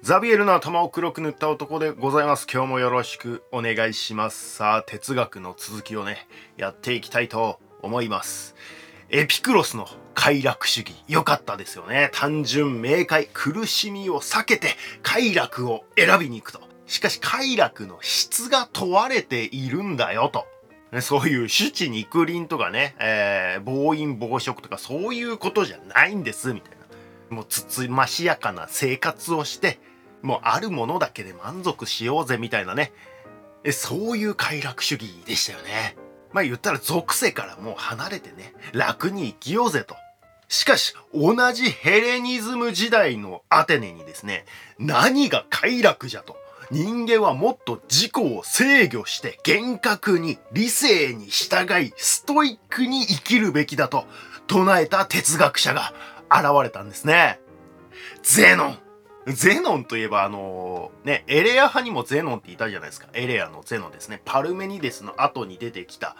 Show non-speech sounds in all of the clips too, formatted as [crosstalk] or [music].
ザビエルの頭を黒く塗った男でございます。今日もよろしくお願いします。さあ、哲学の続きをね、やっていきたいと思います。エピクロスの快楽主義、良かったですよね。単純明快、苦しみを避けて快楽を選びに行くと。しかし快楽の質が問われているんだよと。そういう主治肉林とかね、えー、暴飲暴食とかそういうことじゃないんです、みたいな。もうつつましやかな生活をして、もうあるものだけで満足しようぜみたいなね。そういう快楽主義でしたよね。まあ言ったら属性からもう離れてね楽に生きようぜと。しかし同じヘレニズム時代のアテネにですね何が快楽じゃと。人間はもっと自己を制御して厳格に理性に従いストイックに生きるべきだと唱えた哲学者が現れたんですね。ゼノン。ゼノンといえばあのー、ね、エレア派にもゼノンっていたじゃないですか。エレアのゼノンですね。パルメニデスの後に出てきた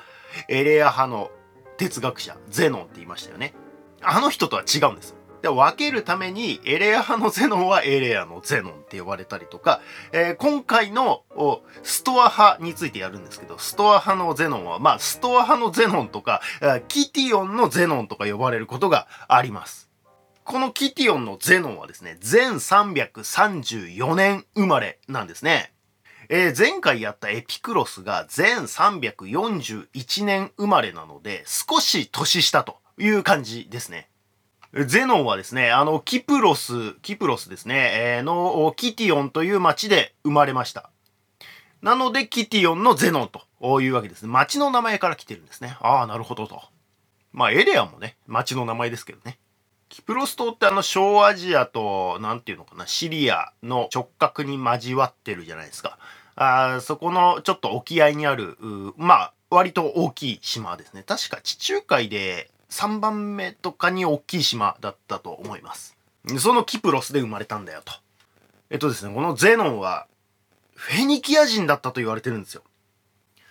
エレア派の哲学者、ゼノンって言いましたよね。あの人とは違うんですで分けるためにエレア派のゼノンはエレアのゼノンって呼ばれたりとか、えー、今回のストア派についてやるんですけど、ストア派のゼノンは、まあ、ストア派のゼノンとか、キティオンのゼノンとか呼ばれることがあります。このキティオンのゼノンはですね、全334年生まれなんですね。えー、前回やったエピクロスが全341年生まれなので、少し年下という感じですね。ゼノンはですね、あの、キプロス、キプロスですね、えー、の、キティオンという町で生まれました。なので、キティオンのゼノンというわけですね。町の名前から来てるんですね。ああ、なるほどと。まあ、エレアもね、町の名前ですけどね。キプロス島ってあの小アジアと、なんていうのかな、シリアの直角に交わってるじゃないですか。あそこのちょっと沖合にある、まあ、割と大きい島ですね。確か地中海で3番目とかに大きい島だったと思います。そのキプロスで生まれたんだよと。えっとですね、このゼノンは、フェニキア人だったと言われてるんですよ。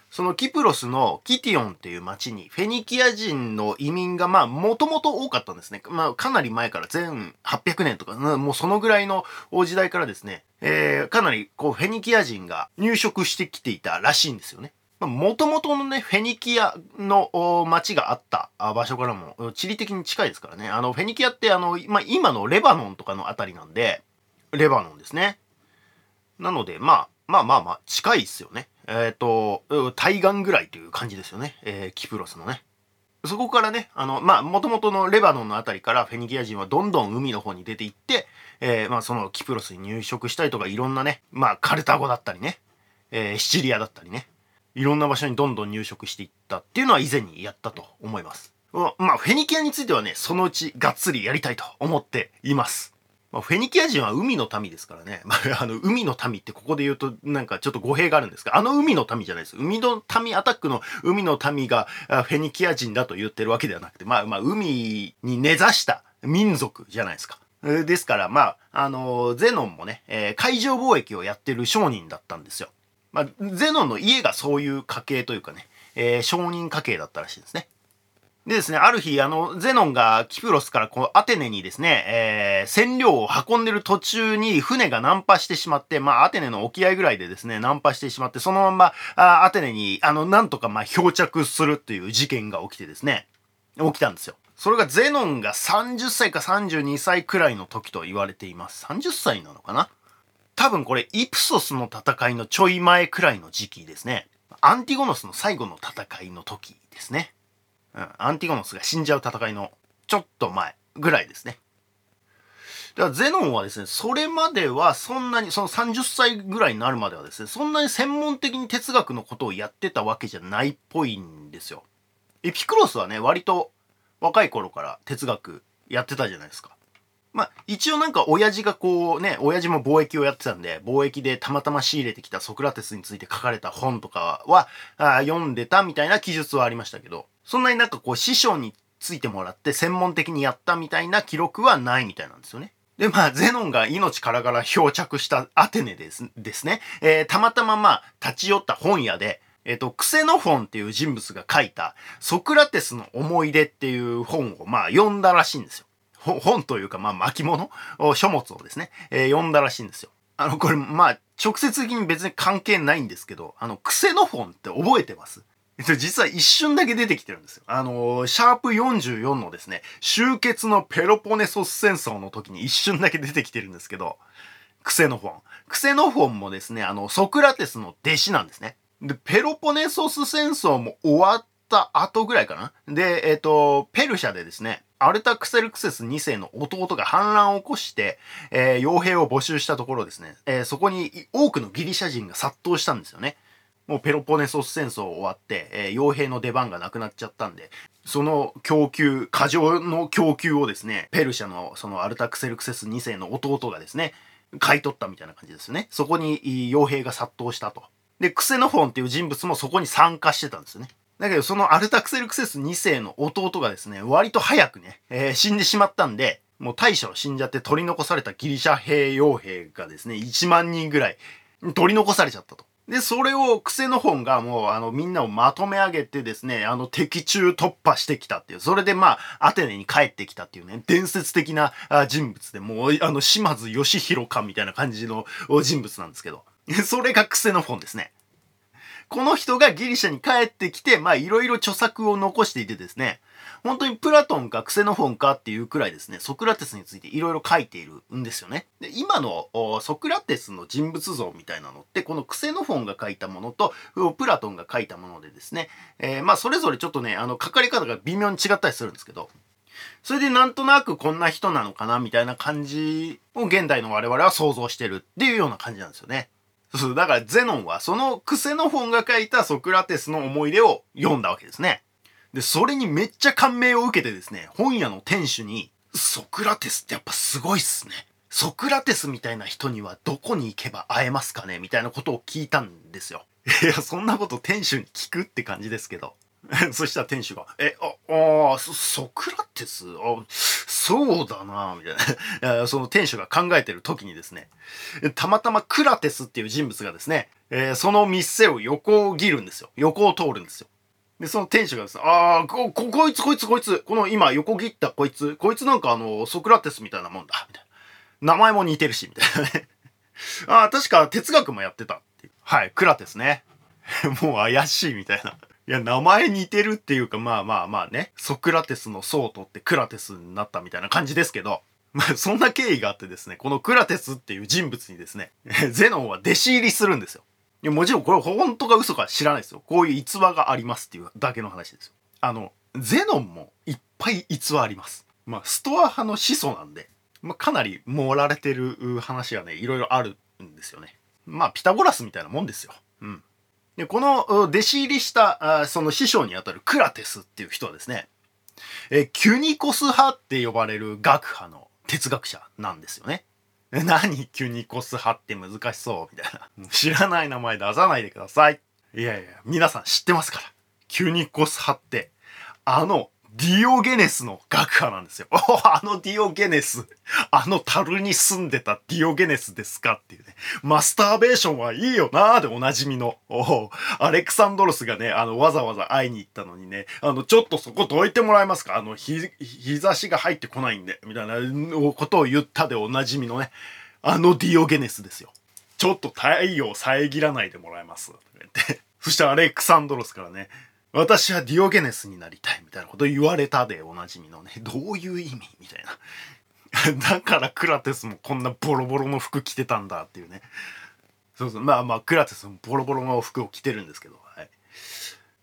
そのキプロスのキティオンっていう町にフェニキア人の移民がまあもともと多かったんですね。まあかなり前から全800年とか、もうそのぐらいの時代からですね、えー、かなりこうフェニキア人が入植してきていたらしいんですよね。もともとのね、フェニキアの町があった場所からも地理的に近いですからね。あの、フェニキアってあの、まあ、今のレバノンとかのあたりなんで、レバノンですね。なので、まあ、まあまあまあ、近いですよね。えっ、ー、と、対岸ぐらいという感じですよね。えー、キプロスのね。そこからね、あの、まあ、もともとのレバノンのあたりからフェニキア人はどんどん海の方に出ていって、えー、まあ、そのキプロスに入植したりとか、いろんなね、まあ、カルタゴだったりね、えー、シチリアだったりね、いろんな場所にどんどん入植していったっていうのは以前にやったと思います。まあ、フェニキアについてはね、そのうちがっつりやりたいと思っています。まあ、フェニキア人は海の民ですからね。[laughs] まあ、あの、海の民ってここで言うとなんかちょっと語弊があるんですが、あの海の民じゃないです。海の民アタックの海の民がフェニキア人だと言ってるわけではなくて、まあまあ海に根ざした民族じゃないですか。ですから、まあ、あの、ゼノンもね、えー、海上貿易をやってる商人だったんですよ。まあ、ゼノンの家がそういう家系というかね、えー、商人家系だったらしいですね。でですね、ある日、あの、ゼノンがキプロスからこうアテネにですね、えー、染料を運んでる途中に船がナンパしてしまって、まあ、アテネの沖合ぐらいでですね、ナンパしてしまって、そのまま、あアテネに、あの、なんとか、まあ、漂着するっていう事件が起きてですね、起きたんですよ。それがゼノンが30歳か32歳くらいの時と言われています。30歳なのかな？多分これ、イプソスの戦いのちょい前くらいの時期ですね。アンティゴノスの最後の戦いの時ですね。うん、アンティゴノスが死んじゃう戦いのちょっと前ぐらいですね。だからゼノンはですね、それまではそんなに、その30歳ぐらいになるまではですね、そんなに専門的に哲学のことをやってたわけじゃないっぽいんですよ。エピクロスはね、割と若い頃から哲学やってたじゃないですか。まあ、一応なんか親父がこうね、親父も貿易をやってたんで、貿易でたまたま仕入れてきたソクラテスについて書かれた本とかはあ読んでたみたいな記述はありましたけど、そんなになんかこう師匠についてもらって専門的にやったみたいな記録はないみたいなんですよね。で、まあ、ゼノンが命からがら漂着したアテネですですね。えー、たまたままあ、立ち寄った本屋で、えっ、ー、と、クセノフォンっていう人物が書いた、ソクラテスの思い出っていう本を、まあ、読んだらしいんですよ。本というか、まあ、巻物？書物をですね、えー、読んだらしいんですよ。あの、これ、まあ、直接的に別に関係ないんですけど、あの、クセノフォンって覚えてます？実は一瞬だけ出てきてるんですよ。あのシャープ44のですね、終結のペロポネソス戦争の時に一瞬だけ出てきてるんですけど、クセノフォン。クセノフォンもですね、あの、ソクラテスの弟子なんですね。で、ペロポネソス戦争も終わった後ぐらいかな。で、えっ、ー、と、ペルシャでですね、アルタクセルクセス2世の弟が反乱を起こして、えー、傭兵を募集したところですね、えー、そこに多くのギリシャ人が殺到したんですよね。もうペロポネソス戦争終わって、えー、傭兵の出番がなくなっちゃったんで、その供給、過剰の供給をですね、ペルシャのそのアルタクセルクセス2世の弟がですね、買い取ったみたいな感じですよね。そこに傭兵が殺到したと。で、クセノフォンっていう人物もそこに参加してたんですよね。だけど、そのアルタクセルクセス2世の弟がですね、割と早くね、えー、死んでしまったんで、もう大将死んじゃって取り残されたギリシャ兵傭兵がですね、1万人ぐらい取り残されちゃったと。で、それをクセノフォンがもうあのみんなをまとめ上げてですね、あの敵中突破してきたっていう、それでまあアテネに帰ってきたっていうね、伝説的な人物で、もうあの島津義弘かみたいな感じの人物なんですけど、それがクセノフォンですね。この人がギリシャに帰ってきて、まあいろいろ著作を残していてですね、本当にプラトンかクセノフォンかっていうくらいですね、ソクラテスについていろいろ書いているんですよね。で、今のソクラテスの人物像みたいなのって、このクセノフォンが書いたものと、プラトンが書いたものでですね、えー、まあそれぞれちょっとね、あの書かれ方が微妙に違ったりするんですけど、それでなんとなくこんな人なのかなみたいな感じを現代の我々は想像してるっていうような感じなんですよね。そう、だからゼノンはそのクセノフォンが書いたソクラテスの思い出を読んだわけですね。で、それにめっちゃ感銘を受けてですね、本屋の店主に、ソクラテスってやっぱすごいっすね。ソクラテスみたいな人にはどこに行けば会えますかね？みたいなことを聞いたんですよ。いや、そんなこと店主に聞くって感じですけど。[laughs] そしたら店主が、え、あ、あソクラテス？あ、そうだなみたいな。その店主が考えてる時にですね、たまたまクラテスっていう人物がですね、えー、その店を横を切るんですよ。横を通るんですよ。で、その店主がですね、ああ、こ、こいつ、こいつ、こいつ、この今横切ったこいつ、こいつなんかあの、ソクラテスみたいなもんだ、みたいな。名前も似てるし、みたいなね。[laughs] ああ、確か哲学もやってたってい。はい、クラテスね。[laughs] もう怪しいみたいな。いや、名前似てるっていうか、まあまあまあね、ソクラテスのソートってクラテスになったみたいな感じですけど、まあそんな経緯があってですね、このクラテスっていう人物にですね、[laughs] ゼノンは弟子入りするんですよ。いや、もちろんこれ本当か嘘か知らないですよ。こういう逸話がありますっていうだけの話ですよ。あの、ゼノンもいっぱい逸話あります。まあ、ストア派の始祖なんで、まあ、かなり盛られてる話がね、いろいろあるんですよね。まあ、ピタゴラスみたいなもんですよ。うん。で、この弟子入りしたあその師匠にあたるクラテスっていう人はですね、えキュニコス派って呼ばれる学派の哲学者なんですよね。え [laughs] 何キュニコス派って難しそうみたいな。[laughs] 知らない名前出さないでください。いやいや、皆さん知ってますから。キュニコス派って、あのディオゲネスの学派なんですよ。[laughs] あのディオゲネス、あの樽に住んでたディオゲネスですかっていうね。マスターベーションはいいよなーでおなじみの。アレクサンドロスがね、あの、わざわざ会いに行ったのにね、あの、ちょっとそこどいてもらえますか？あの、日、日差しが入ってこないんで、みたいなことを言ったでおなじみのね、あのディオゲネスですよ。ちょっと太陽遮らないでもらえます？そしてアレクサンドロスからね、私はディオゲネスになりたいみたいなこと言われたでおなじみのね、どういう意味？みたいな。[laughs] だからクラテスもこんなボロボロの服着てたんだっていうね。そうそう。まあまあ、クラテスもボロボロの服を着てるんですけど、はい。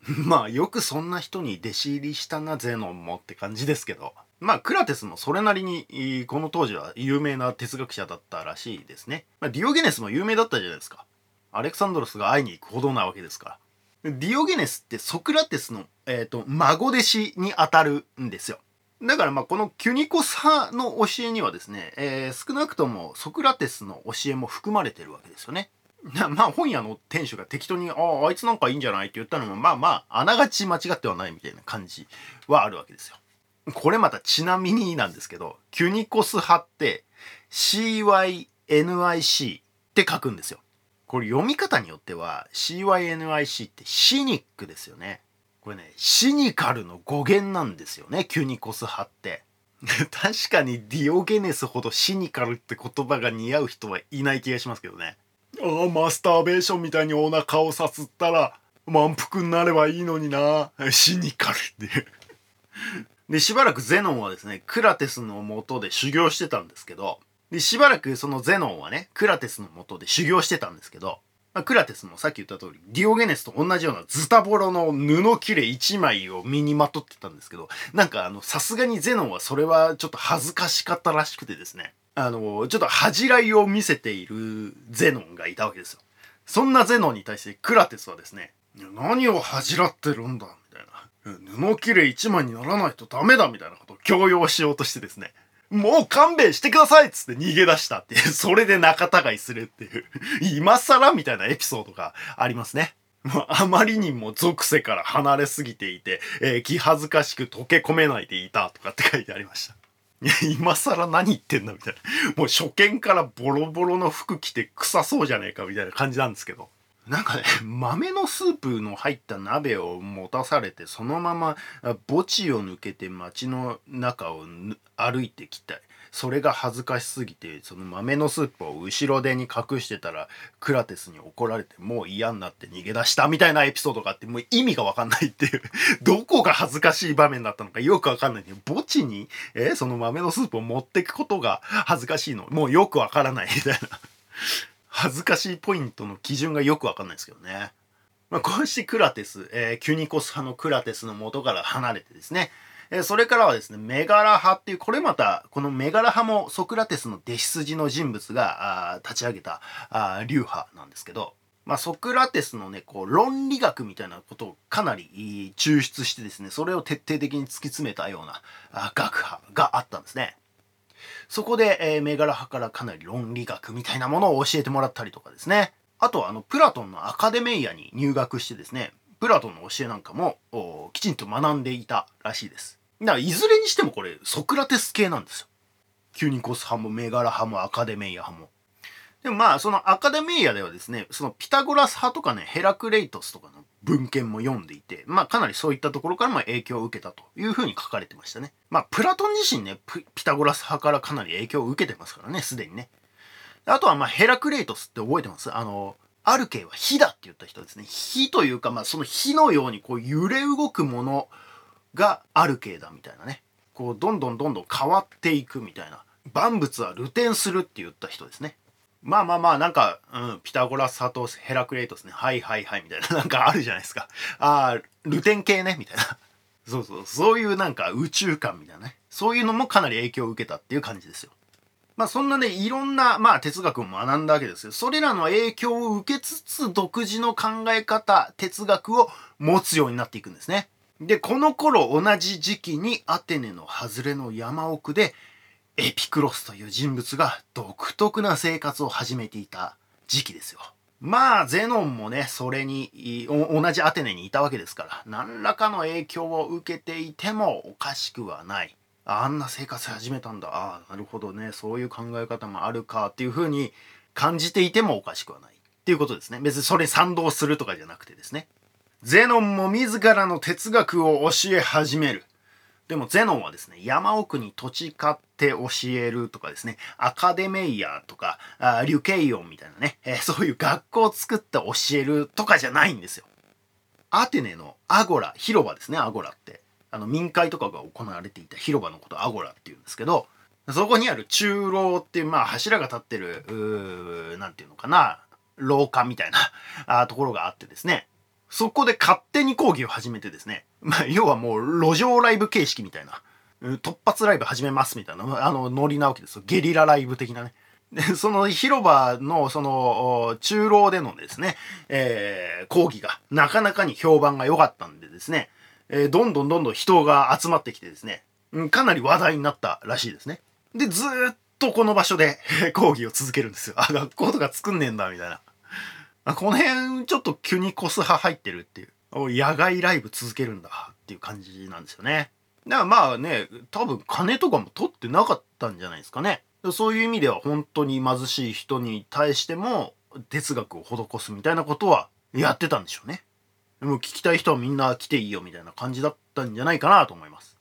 [laughs] まあ、よくそんな人に弟子入りしたな、ゼノンもって感じですけど。まあ、クラテスもそれなりに、この当時は有名な哲学者だったらしいですね。まあ、ディオゲネスも有名だったじゃないですか。アレクサンドロスが会いに行くほどなわけですから。ディオゲネスってソクラテスの、えーと、孫弟子にあたるんですよ。だからまあこのキュニコス派の教えにはですね、えー、少なくともソクラテスの教えも含まれてるわけですよね。まあ本屋の店主が適当に、ああ、あいつなんかいいんじゃないって言ったのも、まあまあ、あながち間違ってはないみたいな感じはあるわけですよ。これまたちなみになんですけど、キュニコス派って CYNIC って書くんですよ。これ読み方によっては CYNIC ってシニックですよね。これね、シニカルの語源なんですよね、キュニコス派って。[laughs] 確かにディオゲネスほどシニカルって言葉が似合う人はいない気がしますけどね。ああ、マスターベーションみたいにお腹をさすったら満腹になればいいのにな。シニカルって。で、しばらくゼノンはですね、クラテスのもとで修行してたんですけど、で、しばらくそのゼノンはね、クラテスのもとで修行してたんですけど、まあ、クラテスもさっき言った通り、ディオゲネスと同じようなズタボロの布切れ1枚を身にまとってたんですけど、なんかあの、さすがにゼノンはそれはちょっと恥ずかしかったらしくてですね、あの、ちょっと恥じらいを見せているゼノンがいたわけですよ。そんなゼノンに対してクラテスはですね、何を恥じらってるんだみたいな。布切れ1枚にならないとダメだみたいなことを強要しようとしてですね、もう勘弁してくださいっつって逃げ出したっていう、[laughs] それで仲違いするっていう、今更みたいなエピソードがありますね。あまりにも属性から離れすぎていて、えー、気恥ずかしく溶け込めないでいたとかって書いてありました。いや、今更何言ってんだみたいな。もう初見からボロボロの服着て臭そうじゃねえかみたいな感じなんですけど。なんかね、豆のスープの入った鍋を持たされて、そのまま墓地を抜けて街の中を歩いてきたい。それが恥ずかしすぎて、その豆のスープを後ろ手に隠してたら、クラテスに怒られて、もう嫌になって逃げ出したみたいなエピソードがあって、もう意味がわかんないっていう [laughs] どこが恥ずかしい場面だったのかよくわかんない墓地に、えその豆のスープを持ってくことが恥ずかしいの。もうよくわからないみたいな恥ずかしいポイントの基準がよくわかんないですけどね。まあ、こうしてクラテス、えー、キュニコス派のクラテスの元から離れてですね、えー、それからはですね、メガラ派っていう、これまた、このメガラ派もソクラテスの弟子筋の人物が立ち上げたあ流派なんですけど、まあ、ソクラテスのね、こう、論理学みたいなことをかなり抽出してですね、それを徹底的に突き詰めたような学派があったんですね。そこで、えー、メガラ派からかなり論理学みたいなものを教えてもらったりとかですね。あとはあのプラトンのアカデメイアに入学してですね、プラトンの教えなんかもきちんと学んでいたらしいです。だからいずれにしてもこれソクラテス系なんですよ。急にコス派もメガラ派もアカデメイア派も。でもまあそのアカデメイアではですね、そのピタゴラス派とかね、ヘラクレイトスとかの文献も読んでいて、まあかなりそういったところからも影響を受けたというふうに書かれてましたね。まあプラトン自身ね、ピタゴラス派からかなり影響を受けてますからね、すでにね。あとはまあヘラクレイトスって覚えてます？あの、アルケイは火だって言った人ですね。火というか、まあその火のようにこう揺れ動くものがアルケイだみたいなね。こうどんどんどんどん変わっていくみたいな。万物は流転するって言った人ですね。まあまあまあ、なんか、うん、ピタゴラス派とヘラクレイトスね。はいはいはい、みたいな。[laughs] なんかあるじゃないですか。ああ、ルテン系ね、みたいな。[laughs] そうそう、そういうなんか宇宙観みたいなね。そういうのもかなり影響を受けたっていう感じですよ。まあそんなね、いろんな、まあ哲学を学んだわけですよ。それらの影響を受けつつ、独自の考え方、哲学を持つようになっていくんですね。で、この頃同じ時期にアテネの外れの山奥で、エピクロスという人物が独特な生活を始めていた時期ですよ。まあ、ゼノンもね、それに、同じアテネにいたわけですから、何らかの影響を受けていてもおかしくはない。あんな生活始めたんだ。ああ、なるほどね。そういう考え方もあるかっていうふうに感じていてもおかしくはない。っていうことですね。別にそれに賛同するとかじゃなくてですね。ゼノンも自らの哲学を教え始める。でもゼノンはですね、山奥に土地買って教えるとかですね、アカデメイヤーとか、あリュケイオンみたいなね、えー、そういう学校を作って教えるとかじゃないんですよ。アテネのアゴラ、広場ですね、アゴラって。あの民会とかが行われていた広場のことアゴラっていうんですけど、そこにある中楼っていう、まあ柱が立ってる、うーなんていうのかな、廊下みたいなところがあってですね、そこで勝手に講義を始めてですね、まあ、要はもう路上ライブ形式みたいな、突発ライブ始めますみたいな、あの、ノリなわけですよ。ゲリラライブ的なね。で、その広場の、その、中楼でのですね、えー、講義がなかなかに評判が良かったんでですね、えー、どんどんどんどん人が集まってきてですね、かなり話題になったらしいですね。で、ずっとこの場所で講義を続けるんですよ。あ、学校とか作んねえんだ、みたいな。この辺、ちょっと急にコス派入ってるっていう。野外ライブ続けるんだっていう感じなんですよね。だからまあね、多分金とかも取ってなかったんじゃないですかね。そういう意味では本当に貧しい人に対しても哲学を施すみたいなことはやってたんでしょうね。でも聞きたい人はみんな来ていいよみたいな感じだったんじゃないかなと思います。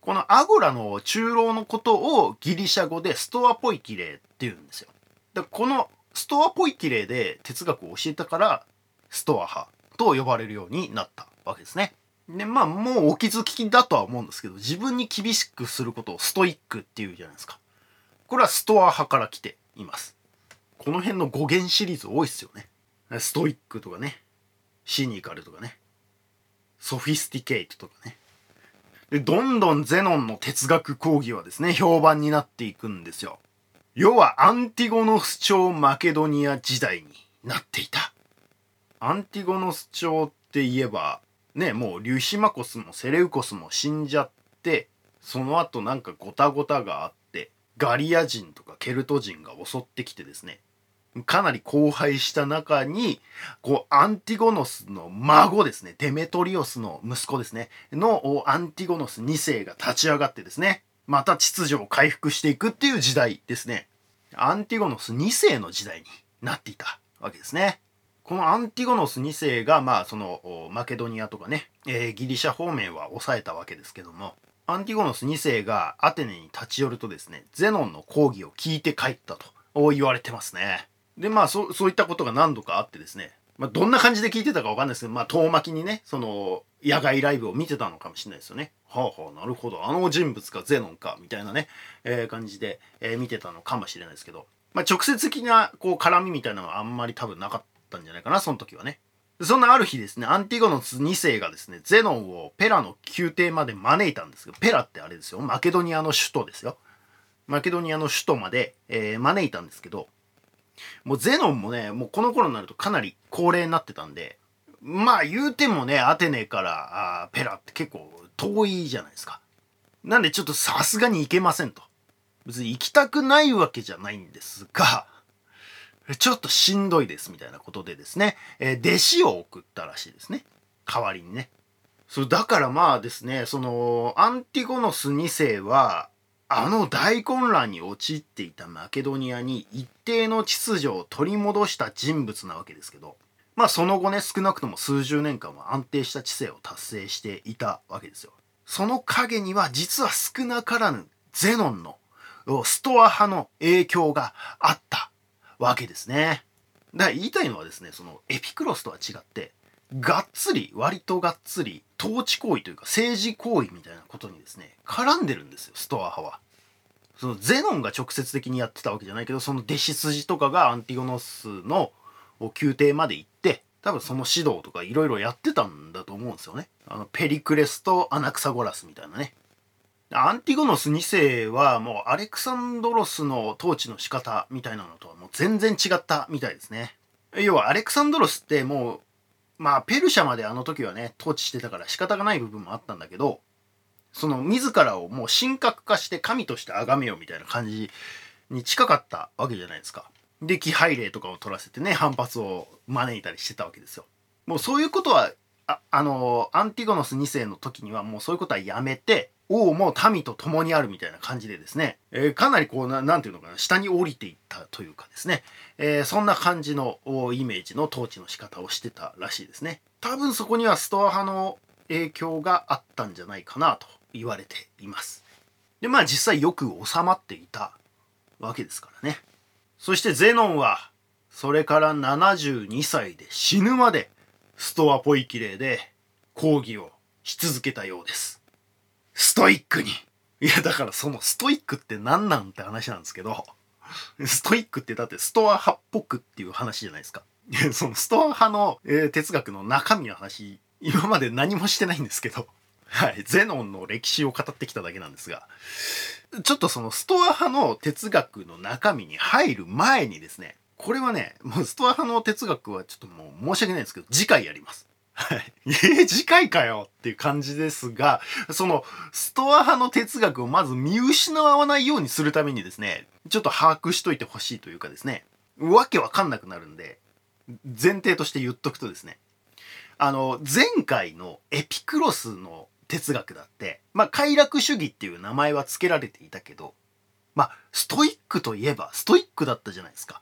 このアゴラの中老のことをギリシャ語でストアポイキレイって言うんですよ。でこのストアポイキレイで哲学を教えたからストア派と呼ばれるようになったわけですね。でまあもうお気づきだとは思うんですけど自分に厳しくすることをストイックっていうじゃないですか。これはストア派から来ています。この辺の語源シリーズ多いっすよね。ストイックとかね。シニカルとかね。ソフィスティケイトとかね。で、どんどんゼノンの哲学講義はですね、評判になっていくんですよ。要はアンティゴノス朝マケドニア時代になっていた。アンティゴノス朝って言えば、ね、もうリュシマコスもセレウコスも死んじゃって、その後なんかゴタゴタがあって、ガリア人とかケルト人が襲ってきてですね、かなり荒廃した中に、こう、アンティゴノスの孫ですね、デメトリオスの息子ですね、のアンティゴノス2世が立ち上がってですね、また秩序を回復していくっていう時代ですね。アンティゴノス2世の時代になっていたわけですね。このアンティゴノス2世が、まあ、その、マケドニアとかね、えー、ギリシャ方面は抑えたわけですけども、アンティゴノス2世がアテネに立ち寄るとですね、ゼノンの講義を聞いて帰ったと言われてますね。で、まあそ、そういったことが何度かあってですね、まあ、どんな感じで聞いてたかわかんないですけど、まあ、遠巻きにね、その、野外ライブを見てたのかもしれないですよね。はあはあ、なるほど。あの人物がゼノンか、みたいなね、えー、感じで、えー、見てたのかもしれないですけど、まあ、直接的な、こう、絡みみたいなのはあんまり多分なかったんじゃないかな、その時はね。そんなある日ですね、アンティゴノス2世がですね、ゼノンをペラの宮廷まで招いたんですけど、ペラってあれですよ、マケドニアの首都ですよ。マケドニアの首都まで、えー、招いたんですけど、もうゼノンもね、もうこの頃になるとかなり高齢になってたんで、まあ言うてもね、アテネからあペラって結構遠いじゃないですか。なんでちょっとさすがに行けませんと。別に行きたくないわけじゃないんですが、ちょっとしんどいですみたいなことでですね、えー、弟子を送ったらしいですね。代わりにね。そうだからまあですね、その、アンティゴノス2世は、あの大混乱に陥っていたマケドニアに一定の秩序を取り戻した人物なわけですけど、まあその後ね、少なくとも数十年間は安定した知性を達成していたわけですよ。その陰には実は少なからぬゼノンのストア派の影響があったわけですね。だから言いたいのはですね、そのエピクロスとは違って、がっつり、割とがっつり、統治行為というか政治行為みたいなことにですね、絡んでるんですよ、ストア派は。そのゼノンが直接的にやってたわけじゃないけど、その弟子筋とかがアンティゴノスの宮廷まで行って、多分その指導とかいろいろやってたんだと思うんですよね。あの、ペリクレスとアナクサゴラスみたいなね。アンティゴノス2世はもうアレクサンドロスの統治の仕方みたいなのとはもう全然違ったみたいですね。要はアレクサンドロスってもうまあペルシャまであの時はね統治してたから仕方がない部分もあったんだけどその自らをもう神格化して神として崇めようみたいな感じに近かったわけじゃないですか。で気配令とかを取らせてね反発を招いたりしてたわけですよ。もうそういうことはああのアンティゴノス2世の時にはもうそういうことはやめて王も民と共にあるみたいな感じでですね、えー、かなりこうな、んていうのかな、下に降りていったというかですね、えー、そんな感じのイメージの統治の仕方をしてたらしいですね。多分そこにはストア派の影響があったんじゃないかなと言われています。で、まあ実際よく収まっていたわけですからね。そしてゼノンは、それから72歳で死ぬまでストアポイキレイで講義をし続けたようです。ストイックに。いや、だからそのストイックって何なんって話なんですけど、ストイックってだってストア派っぽくっていう話じゃないですか。そのストア派の、えー、哲学の中身の話、今まで何もしてないんですけど、はい、ゼノンの歴史を語ってきただけなんですが、ちょっとそのストア派の哲学の中身に入る前にですね、これはね、もうストア派の哲学はちょっともう申し訳ないんですけど、次回やります。はい。[laughs] え、次回かよっていう感じですが、その、ストア派の哲学をまず見失わないようにするためにですね、ちょっと把握しといてほしいというかですね、わけわかんなくなるんで、前提として言っとくとですね、あの、前回のエピクロスの哲学だって、まあ、快楽主義っていう名前は付けられていたけど、まあ、ストイックといえばストイックだったじゃないですか。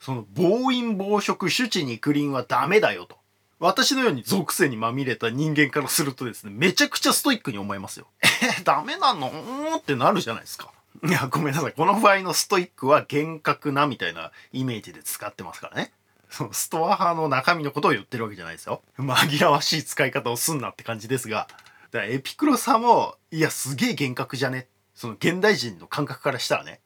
その、暴飲暴食、手地肉林はダメだよと。私のように属性にまみれた人間からするとですね、めちゃくちゃストイックに思えますよ。えダメなのってなるじゃないですか。いや、ごめんなさい。この場合のストイックは厳格なみたいなイメージで使ってますからね。そのストア派の中身のことを言ってるわけじゃないですよ。紛らわしい使い方をすんなって感じですが、だからエピクロさも、いや、すげえ厳格じゃね？その現代人の感覚からしたらね。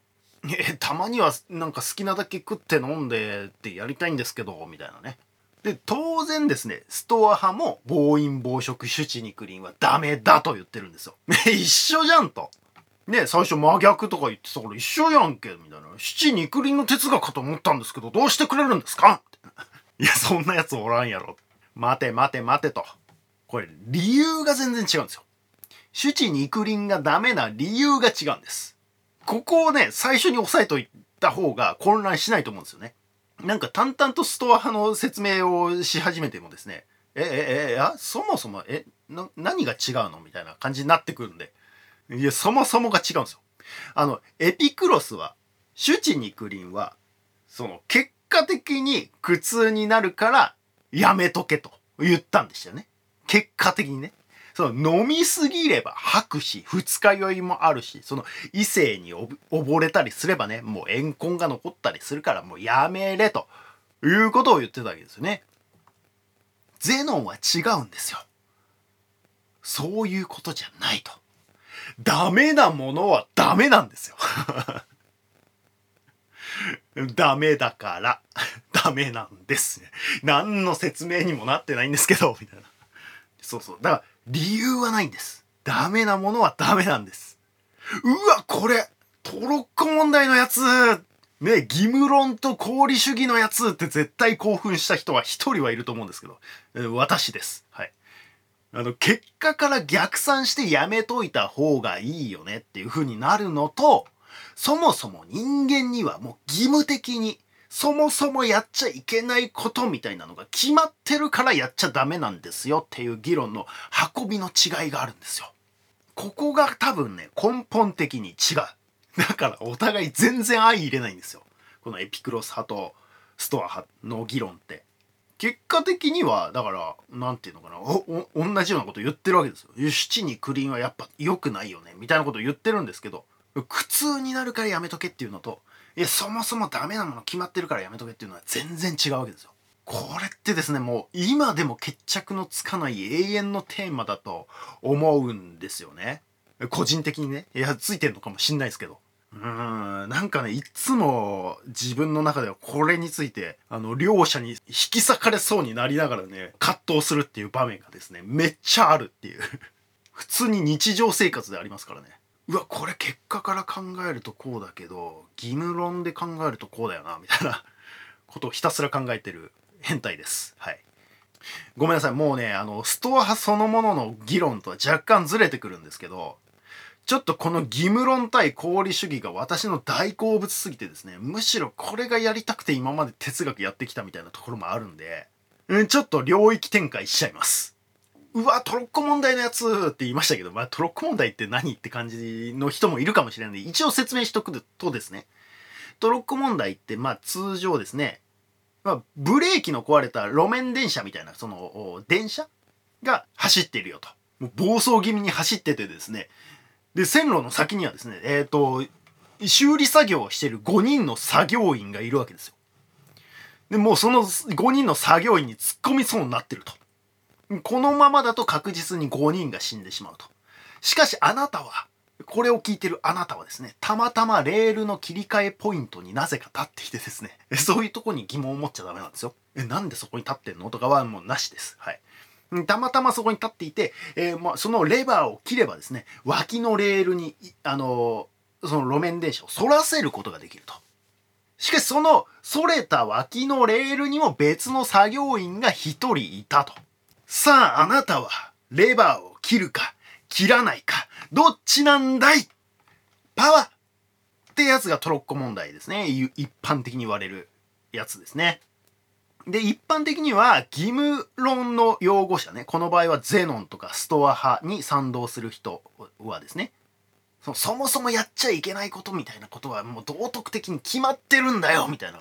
え、たまにはなんか好きなだけ食って飲んでってやりたいんですけど、みたいなね。で、当然ですね、ストア派も暴飲暴食手チ肉林はダメだと言ってるんですよ。一緒じゃんと。ね、最初真逆とか言ってたから一緒やんけ、みたいな。七肉林の哲学かと思ったんですけど、どうしてくれるんですか？いや、そんな奴おらんやろ。待て待て待てと。これ、理由が全然違うんですよ。主治肉林がダメな理由が違うんです。ここをね、最初に押さえといた方が混乱しないと思うんですよね。なんか淡々とストア派の説明をし始めてもですね、え、え、え、あ、そもそも、え、な、何が違うの？みたいな感じになってくるんで。いや、そもそもが違うんですよ。あの、エピクロスは、主治肉林は、その、結果的に苦痛になるからやめとけと言ったんでしたよね。結果的にね。その飲みすぎれば吐くし、二日酔いもあるし、その異性に溺れたりすればね、もう怨恨が残ったりするからもうやめれということを言ってたわけですよね。ゼノンは違うんですよ。そういうことじゃないと。ダメなものはダメなんですよ。[laughs] ダメだから、ダメなんです。何の説明にもなってないんですけど、みたいな。そうそう。だから、理由はないんです。ダメなものはダメなんです。うわ、これ、トロッコ問題のやつね、義務論と功利主義のやつって絶対興奮した人は一人はいると思うんですけど、私です。はい。あの、結果から逆算してやめといた方がいいよねっていう風になるのと、そもそも人間にはもう義務的にそもそもやっちゃいけないことみたいなのが決まってるからやっちゃダメなんですよっていう議論の運びの違いがあるんですよ。ここが多分ね、根本的に違う。だからお互い全然相入れないんですよ。このエピクロス派とストア派の議論って。結果的には、だから、なんていうのかな、お、お、同じようなこと言ってるわけですよ。七にクリーンはやっぱ良くないよね、みたいなこと言ってるんですけど、苦痛になるからやめとけっていうのといやそもそもダメなもの決まってるからやめとけっていうのは全然違うわけですよ。これってですねもう今でも決着のつかない永遠のテーマだと思うんですよね。個人的にねいやついてるのかもしんないですけど。うーんなんかねいつも自分の中ではこれについてあの両者に引き裂かれそうになりながらね葛藤するっていう場面がですねめっちゃあるっていう [laughs] 普通に日常生活でありますからね。うわこれ結果から考えるとこうだけど義務論で考えるとこうだよなみたいな [laughs] ことをひたすら考えてる変態です。はい。ごめんなさい。もうねあのストア派そのものの議論とは若干ずれてくるんですけどちょっとこの義務論対功利主義が私の大好物すぎてですねむしろこれがやりたくて今まで哲学やってきたみたいなところもあるんで、うん、ちょっと領域展開しちゃいます。うわ、トロッコ問題のやつって言いましたけど、まあ、トロッコ問題って何って感じの人もいるかもしれないので、一応説明しとくとですね、トロッコ問題って、まあ、通常ですね、まあ、ブレーキの壊れた路面電車みたいな、その、電車が走ってるよと。もう暴走気味に走っててですね、で、線路の先にはですね、えっ、ー、と、修理作業をしてる5人の作業員がいるわけですよ。で、もうその5人の作業員に突っ込みそうになってると。このままだと確実に5人が死んでしまうと。しかしあなたは、これを聞いてるあなたはですね、たまたまレールの切り替えポイントになぜか立っていてですね、[laughs] そういうとこに疑問を持っちゃダメなんですよ。え、なんでそこに立ってんの？とかはもうなしです。はい。たまたまそこに立っていて、えー、まあ、そのレバーを切ればですね、脇のレールに、あのー、その路面電車を反らせることができると。しかしその反れた脇のレールにも別の作業員が一人いたと。さああなたはレバーを切るか切らないかどっちなんだい？パワーってやつがトロッコ問題ですね。一般的に言われるやつですね。で、一般的には義務論の用語者ね、この場合はゼノンとかストア派に賛同する人はですね、そそもそもやっちゃいけないことみたいなことはもう道徳的に決まってるんだよみたいな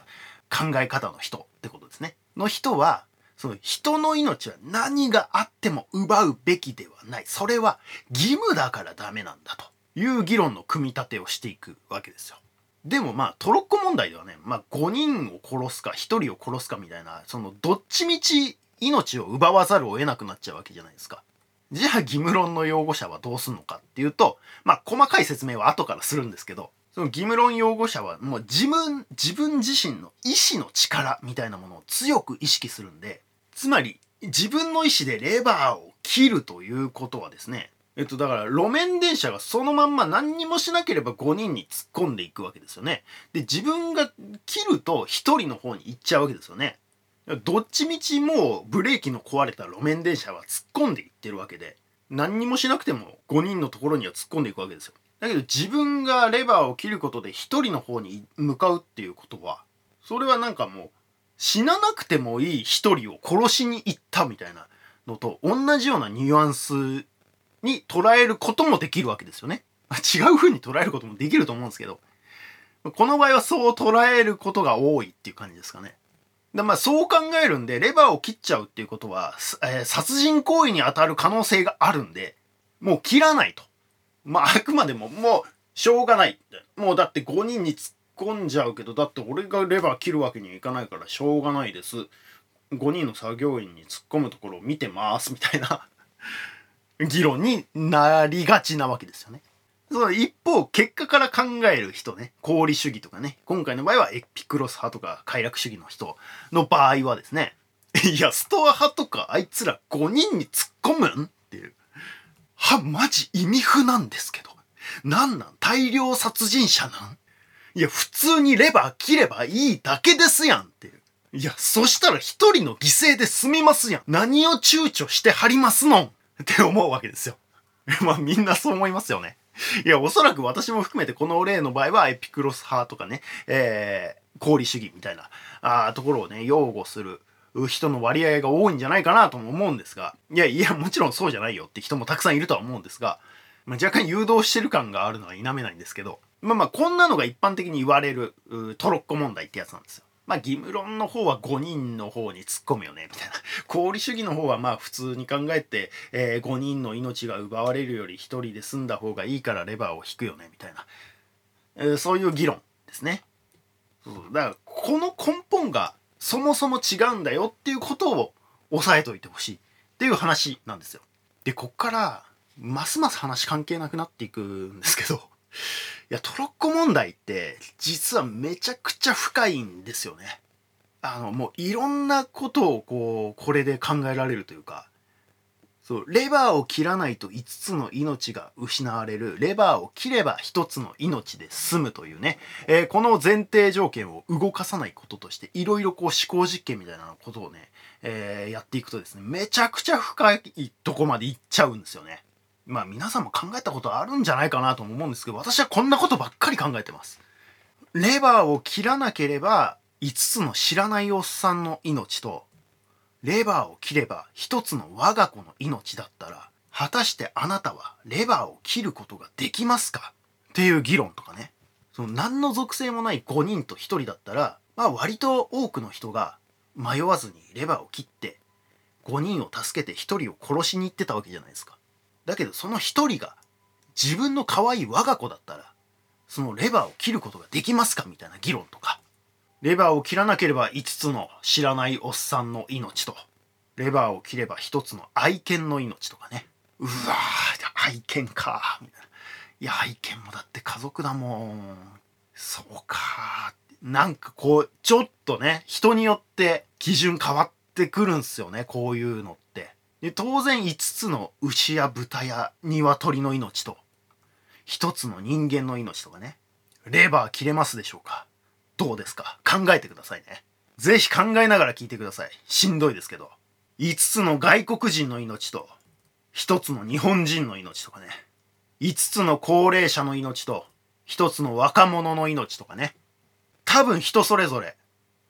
考え方の人ってことですね。の人はその人の命は何があっても奪うべきではない。それは義務だからダメなんだという議論の組み立てをしていくわけですよ。でもまあトロッコ問題ではね、まあ5人を殺すか1人を殺すかみたいな、そのどっちみち命を奪わざるを得なくなっちゃうわけじゃないですか。じゃあ義務論の擁護者はどうすんのかっていうと、まあ細かい説明は後からするんですけど、その義務論擁護者はもう自分、自分自身の意志の力みたいなものを強く意識するんで、つまり自分の意志でレバーを切るということはですね、えっと、だから路面電車がそのまんま何にもしなければ5人に突っ込んでいくわけですよね。で、自分が切ると1人の方に行っちゃうわけですよね。どっちみちもうブレーキの壊れた路面電車は突っ込んでいってるわけで、何にもしなくても5人のところには突っ込んでいくわけですよ。だけど自分がレバーを切ることで1人の方に向かうっていうことは、それはなんかもう死ななくてもいい1人を殺しに行ったみたいなのと同じようなニュアンスに捉えることもできるわけですよね。[laughs] 違う風に捉えることもできると思うんですけど、この場合はそう捉えることが多いっていう感じですかね。でまあそう考えるんで、レバーを切っちゃうっていうことは、えー、殺人行為に当たる可能性があるんで、もう切らないと。まああくまでももうしょうがない。もうだって5人に突っ込んじゃうけど、だって俺がレバー切るわけにはいかないからしょうがないです。5人の作業員に突っ込むところを見てますみたいな議論になりがちなわけですよね。その一方、結果から考える人ね、功利主義とかね、今回の場合はエピクロス派とか快楽主義の人の場合はですね、いや、ストア派とかあいつら5人に突っ込むん？は、マジ意味不なんですけど。なんなん？大量殺人者なん？いや、普通にレバー切ればいいだけですやんっていう。いや、そしたら一人の犠牲で済みますやん。何を躊躇してはりますのん？って思うわけですよ。[laughs] まあみんなそう思いますよね。いや、おそらく私も含めてこの例の場合はエピクロス派とかね、えー、功利主義みたいなあところをね、擁護する人の割合が多いんじゃないかなとも思うんですが、いやいや、もちろんそうじゃないよって人もたくさんいるとは思うんですが、まあ、若干誘導してる感があるのは否めないんですけど、まあまあ、こんなのが一般的に言われるトロッコ問題ってやつなんですよ。まあ義務論の方は5人の方に突っ込むよねみたいな。[laughs] 功利主義の方はまあ普通に考えて、えー、5人の命が奪われるより1人で済んだ方がいいからレバーを引くよねみたいな、えー、そういう議論ですね。そう。だからこの根本がそもそも違うんだよっていうことを押さえといてほしいっていう話なんですよでこっからますます話関係なくなっていくんですけど [laughs] いや、トロッコ問題って、実はめちゃくちゃ深いんですよね。あの、もういろんなことをこう、これで考えられるというか、そう、レバーを切らないと5つの命が失われる、レバーを切れば1つの命で済むというね、えー、この前提条件を動かさないこととして、いろいろこう思考実験みたいなことをね、えー、やっていくとですね、めちゃくちゃ深いとこまで行っちゃうんですよね。まあ皆さんも考えたことあるんじゃないかなと思うんですけど、私はこんなことばっかり考えてます。レバーを切らなければ5つの知らないおっさんの命と、レバーを切れば1つの我が子の命だったら、果たしてあなたはレバーを切ることができますか？っていう議論とかね。その何の属性もない5人と1人だったら、まあ割と多くの人が迷わずにレバーを切って、5人を助けて1人を殺しに行ってたわけじゃないですか。だけどその一人が自分の可愛い我が子だったらそのレバーを切ることができますか？みたいな議論とかレバーを切らなければ5つの知らないおっさんの命と。レバーを切れば1つの愛犬の命とかね。うわー愛犬か。みたいや愛犬もだって家族だもん。そうか。なんかこうちょっとね人によって基準変わってくるんすよねこういうのって。で当然5つの牛や豚や鶏の命と。1つの人間の命とかね。レバー切れますでしょうか。どうですか？考えてくださいね。是非考えながら聞いてください。しんどいですけど。5つの外国人の命と1つの日本人の命とかね。5つの高齢者の命と1つの若者の命とかね。多分人それぞれ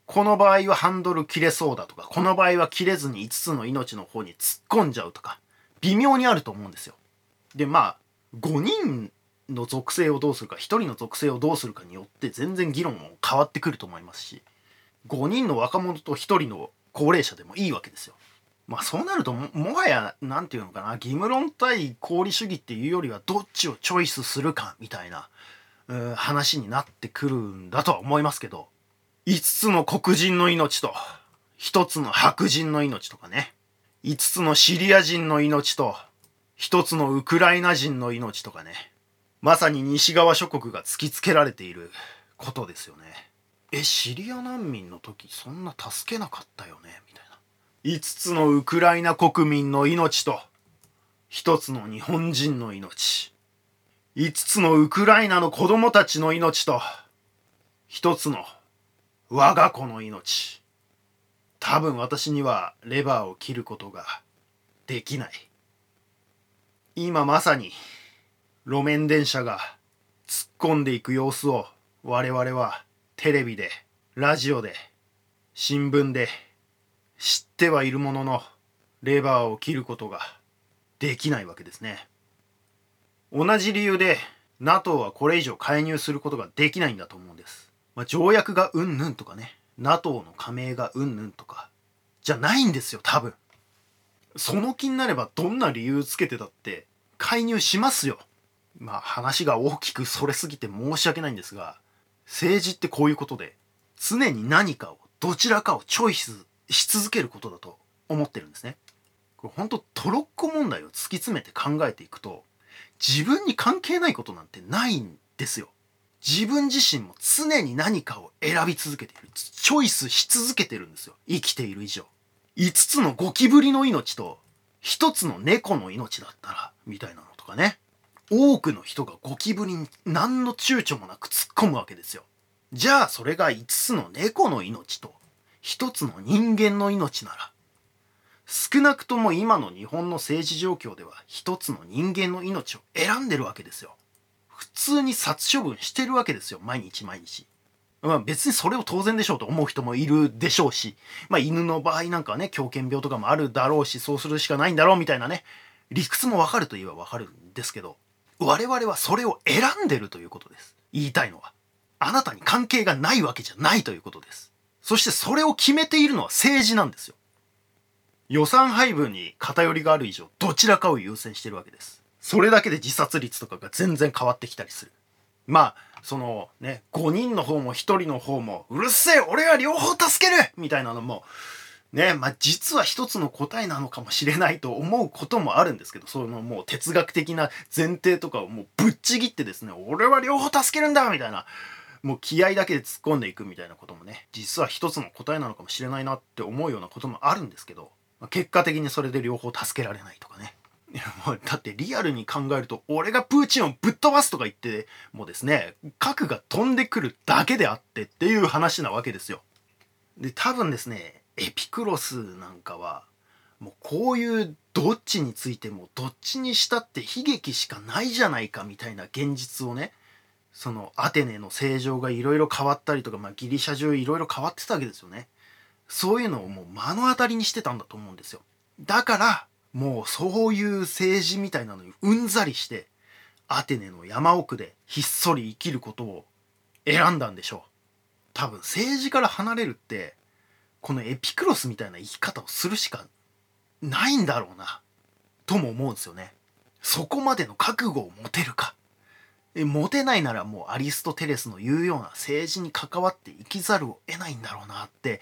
この場合はハンドル切れそうだとか、この場合は切れずに5つの命の方に突っ込んじゃうとか、微妙にあると思うんですよ。で、まあ、5人の属性をどうするか、1人の属性をどうするかによって全然議論も変わってくると思いますし、5人の若者と1人の高齢者でもいいわけですよ。まあそうなるとももはや何て言うのかな義務論対功利主義っていうよりはどっちをチョイスするかみたいな話になってくるんだとは思いますけど5つの黒人の命と1つの白人の命とかね5つのシリア人の命と1つのウクライナ人の命とかねまさに西側諸国が突きつけられていることですよね。えシリア難民の時そんな助けなかったよね？みたいな。5つのウクライナ国民の命と1つの日本人の命。5つのウクライナの子供たちの命と1つの我が子の命。多分私にはレバーを切ることができない。今まさに路面電車が突っ込んでいく様子を我々はテレビでラジオで新聞で知ってはいるもののレバーを切ることができないわけですね。同じ理由で NATO はこれ以上介入することができないんだと思うんです、まあ、条約がうんぬんとかね NATO の加盟がうんぬんとかじゃないんですよ多分。その気になればどんな理由つけてたって介入しますよ。まあ話が大きくそれすぎて申し訳ないんですが政治ってこういうことで常に何かをどちらかをチョイスし続けることだと思ってるんですね。これ本当トロッコ問題を突き詰めて考えていくと自分に関係ないことなんてないんですよ。自分自身も常に何かを選び続けている。チョイスし続けてるんですよ。生きている以上。5つのゴキブリの命と1つの猫の命だったら、みたいなのとかね。多くの人がゴキブリに何の躊躇もなく突っ込むわけですよ。じゃあそれが5つの猫の命と1つの人間の命なら少なくとも今の日本の政治状況では1つの人間の命を選んでるわけですよ。普通に殺処分してるわけですよ毎日毎日。まあ別にそれを当然でしょうと思う人もいるでしょうし、まあ犬の場合なんかはね、狂犬病とかもあるだろうし、そうするしかないんだろうみたいなね、理屈もわかるといえばわかるんですけど、我々はそれを選んでるということです。言いたいのは。あなたに関係がないわけじゃないということです。そしてそれを決めているのは政治なんですよ。予算配分に偏りがある以上、どちらかを優先してるわけです。それだけで自殺率とかが全然変わってきたりする。まあ、そのね、5人の方も1人の方も、うるせえ俺は両方助けるみたいなのも、ね、まあ実は一つの答えなのかもしれないと思うこともあるんですけど、そのもう哲学的な前提とかをもうぶっちぎってですね、俺は両方助けるんだみたいな、もう気合だけで突っ込んでいくみたいなこともね、実は一つの答えなのかもしれないなって思うようなこともあるんですけど、まあ、結果的にそれで両方助けられないとかね。もうだってリアルに考えると俺がプーチンをぶっ飛ばすとか言ってもですね核が飛んでくるだけであってっていう話なわけですよ。で多分ですねエピクロスなんかはもうこういうどっちについてもどっちにしたって悲劇しかないじゃないかみたいな現実をねそのアテネの政情がいろいろ変わったりとか、まあ、ギリシャ中いろいろ変わってたわけですよね。そういうのをもう目の当たりにしてたんだと思うんですよ。だからもうそういう政治みたいなのにうんざりしてアテネの山奥でひっそり生きることを選んだんでしょう。多分政治から離れるってこのエピクロスみたいな生き方をするしかないんだろうなとも思うんですよね。そこまでの覚悟を持てるか。持てないならもうアリストテレスの言うような政治に関わって生きざるを得ないんだろうなって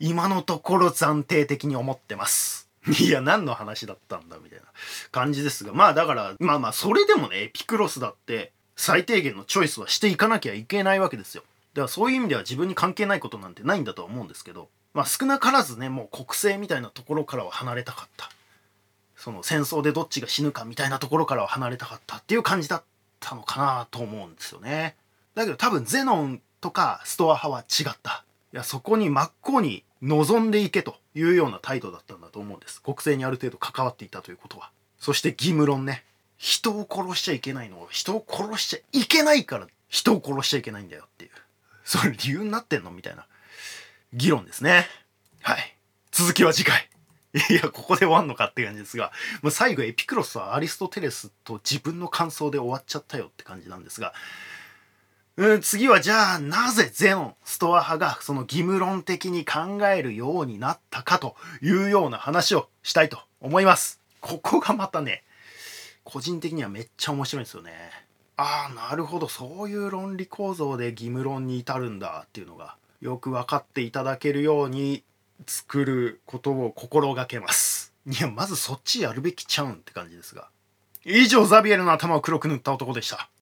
今のところ暫定的に思ってます。[laughs] いや何の話だったんだみたいな感じですがまあだからまあまあそれでもねエピクロスだって最低限のチョイスはしていかなきゃいけないわけですよ。だからそういう意味では自分に関係ないことなんてないんだとは思うんですけどまあ、少なからずねもう国政みたいなところからは離れたかった。その戦争でどっちが死ぬかみたいなところからは離れたかったっていう感じだったのかなと思うんですよね。だけど多分ゼノンとかストア派は違った。いやそこに真っ向に望んでいけというような態度だったんだと思うんです。国政にある程度関わっていたということは。そして義務論ね。人を殺しちゃいけないのを人を殺しちゃいけないから人を殺しちゃいけないんだよっていう。それ理由になってんのみたいな。議論ですね。はい。続きは次回。いや、ここで終わんのかって感じですが、まあ、最後エピクロスはアリストテレスと自分の感想で終わっちゃったよって感じなんですが、うん、次はじゃあなぜゼノンストア派がその義務論的に考えるようになったかというような話をしたいと思いますここがまたね個人的にはめっちゃ面白いんですよねああなるほどそういう論理構造で義務論に至るんだっていうのがよく分かっていただけるように作ることを心がけます。いやまずそっちやるべきちゃうんって感じですが。以上ザビエルの頭を黒く塗った男でした。